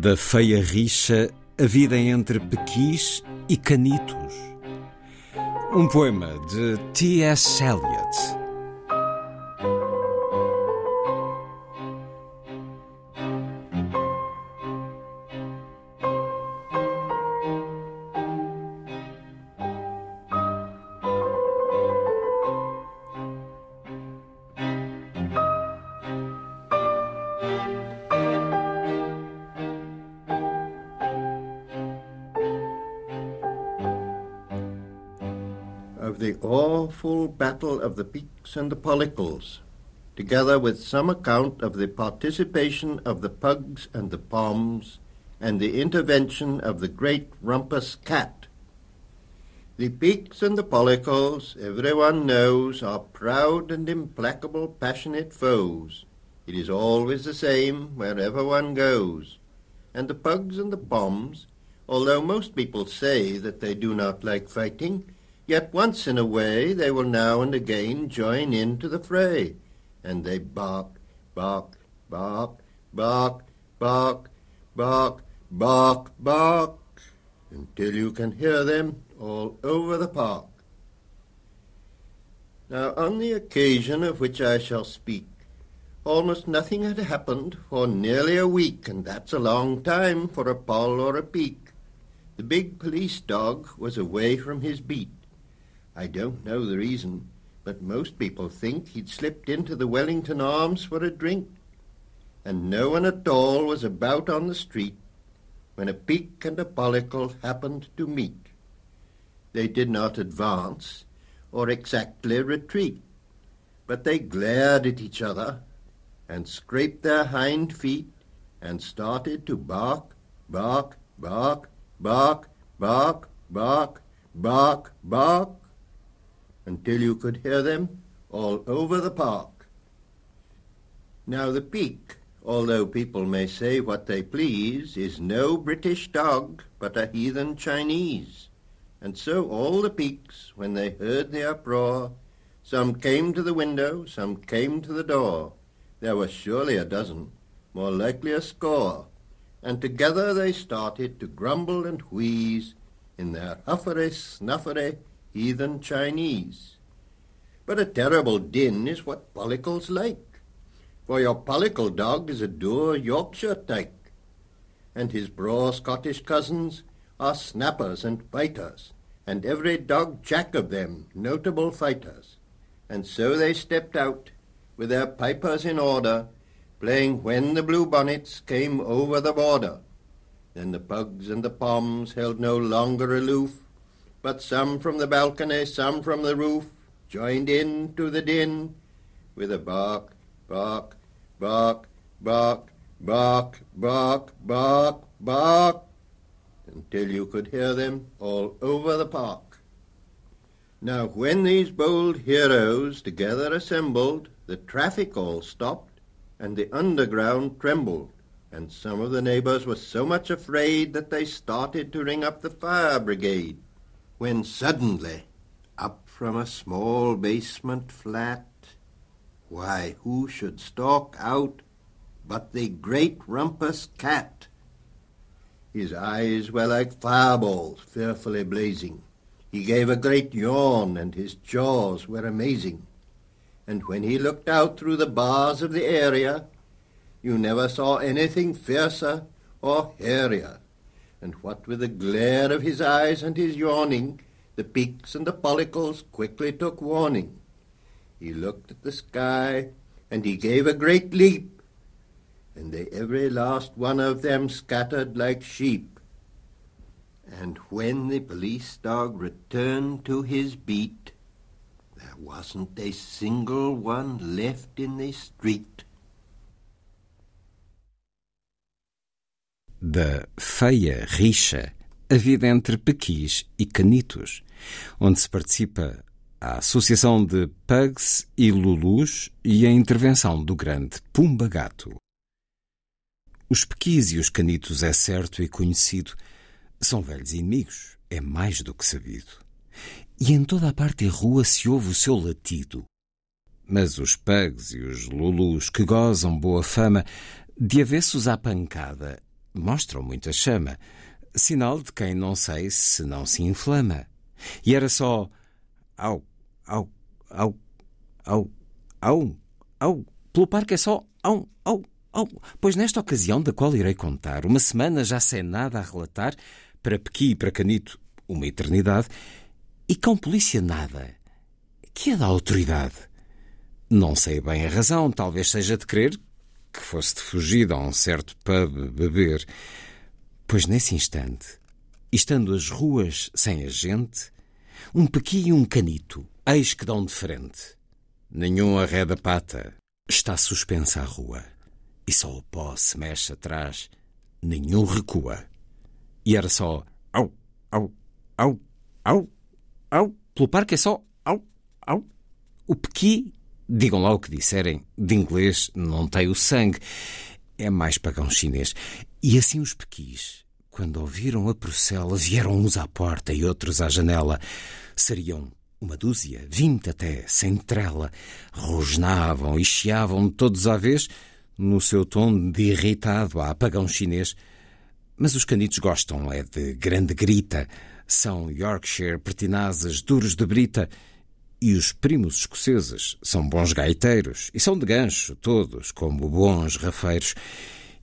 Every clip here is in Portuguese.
Da feia rixa, a vida entre pequis e canitos. Um poema de T.S. Eliot. Of the awful battle of the peaks and the pollicles, together with some account of the participation of the pugs and the poms, and the intervention of the great rumpus cat. The peaks and the pollicles, everyone knows, are proud and implacable, passionate foes. It is always the same wherever one goes. And the pugs and the poms, although most people say that they do not like fighting, Yet once in a way they will now and again join in to the fray, and they bark, bark, bark, bark, bark, bark, bark, bark, until you can hear them all over the park. Now, on the occasion of which I shall speak, almost nothing had happened for nearly a week, and that's a long time for a poll or a peak. The big police dog was away from his beat. I don't know the reason, but most people think he'd slipped into the Wellington Arms for a drink. And no one at all was about on the street when a peak and a pollicle happened to meet. They did not advance or exactly retreat, but they glared at each other and scraped their hind feet and started to bark, bark, bark, bark, bark, bark, bark, bark until you could hear them all over the park. Now the peak, although people may say what they please, is no British dog, but a heathen Chinese. And so all the peaks, when they heard the uproar, some came to the window, some came to the door. There were surely a dozen, more likely a score, and together they started to grumble and wheeze in their huffery snuffery heathen Chinese. But a terrible din is what pollicles like, for your pollicle dog is a dour Yorkshire tyke, and his braw Scottish cousins are snappers and biters, and every dog jack of them notable fighters. And so they stepped out, with their pipers in order, playing When the Blue Bonnets Came Over the Border. Then the pugs and the poms held no longer aloof, but some from the balcony, some from the roof, joined in to the din with a bark, bark, bark, bark, bark, bark, bark, bark, until you could hear them all over the park. Now when these bold heroes together assembled, the traffic all stopped, and the underground trembled, and some of the neighbors were so much afraid that they started to ring up the fire brigade, when suddenly, up from a small basement flat, why, who should stalk out but the great rumpus cat? His eyes were like fireballs fearfully blazing. He gave a great yawn, and his jaws were amazing. And when he looked out through the bars of the area, you never saw anything fiercer or hairier, and what with the glare of his eyes and his yawning, the peaks and the pollicles quickly took warning. He looked at the sky, and he gave a great leap, and they every last one of them scattered like sheep. And when the police dog returned to his beat, there wasn't a single one left in the street. Da feia rixa, a vida entre pequis e canitos, onde se participa a Associação de Pugs e Lulus e a intervenção do grande Pumba Gato. Os pequis e os canitos é certo e conhecido, são velhos inimigos, é mais do que sabido. E em toda a parte da rua se ouve o seu latido. Mas os pugs e os lulus que gozam boa fama, de avessos à pancada, mostram muita chama, sinal de quem não sei se não se inflama. E era só au, au, au, au, au, au. Pelo parque é só au, au, au. Pois nesta ocasião da qual irei contar, uma semana já sem nada a relatar, para Pequi e para Canito, uma eternidade, e com polícia nada. Que é da autoridade? Não sei bem a razão, talvez seja de crer que fosse de fugida a um certo pub beber. Pois nesse instante, estando as ruas sem a gente, um pequi e um canito, eis que dão de frente. Nenhum arreda pata, está suspensa a rua, e só o pó se mexe atrás, nenhum recua. E era só au, au, au, au, au, pelo parque é só au, au. O pequi, digam lá o que disserem, de inglês não tem o sangue, é mais pagão chinês. E assim os pequis, quando ouviram a procela, vieram uns à porta e outros à janela. Seriam uma dúzia, vinte até, sem trela. Rosnavam e chiavam todos à vez, no seu tom de irritado a apagão chinês. Mas os canitos gostam é de grande grita. São Yorkshire pertinazes, duros de brita. E os primos escoceses são bons gaiteiros e são de gancho, todos, como bons rafeiros.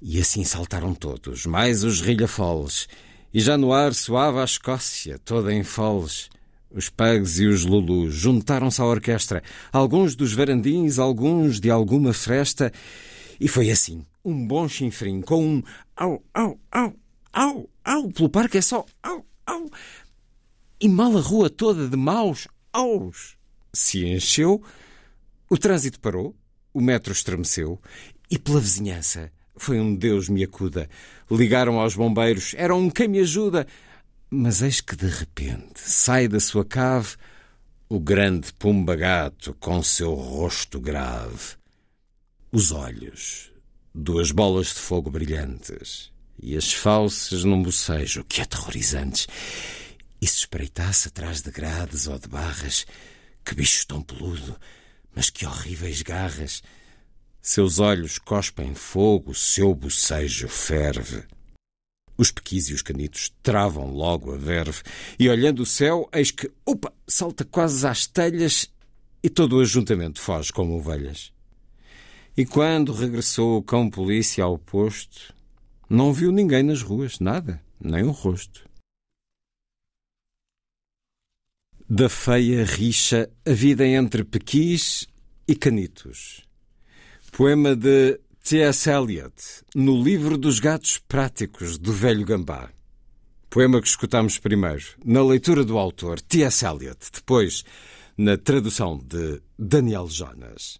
E assim saltaram todos, mais os rilhafoles, e já no ar soava a Escócia, toda em foles. Os pugs e os lulus juntaram-se à orquestra, alguns dos varandins, alguns de alguma fresta, e foi assim, um bom chinfrim, com um au, au, au, au, au, pelo parque é só au, au, e mal a rua toda de maus aos se encheu, o trânsito parou, o metro estremeceu, e pela vizinhança foi um Deus me acuda. Ligaram aos bombeiros, eram um quem me ajuda. Mas eis que de repente sai da sua cave o grande Pumbagato com seu rosto grave. Os olhos, duas bolas de fogo brilhantes e as falsas num bocejo que aterrorizantes. E se espreitasse atrás de grades ou de barras, que bicho tão peludo, mas que horríveis garras! Seus olhos cospem fogo, seu bocejo ferve. Os pequis e os canitos travam logo a verve, e olhando o céu, eis que, opa, salta quase às telhas e todo o ajuntamento foge como ovelhas. E quando regressou o cão polícia ao posto, não viu ninguém nas ruas, nada, nem o rosto. Da feia rixa a vida entre pequis e canitos. Poema de T.S. Eliot, no livro dos gatos práticos do velho gambá. Poema que escutamos primeiro na leitura do autor T.S. Eliot, depois na tradução de Daniel Jonas.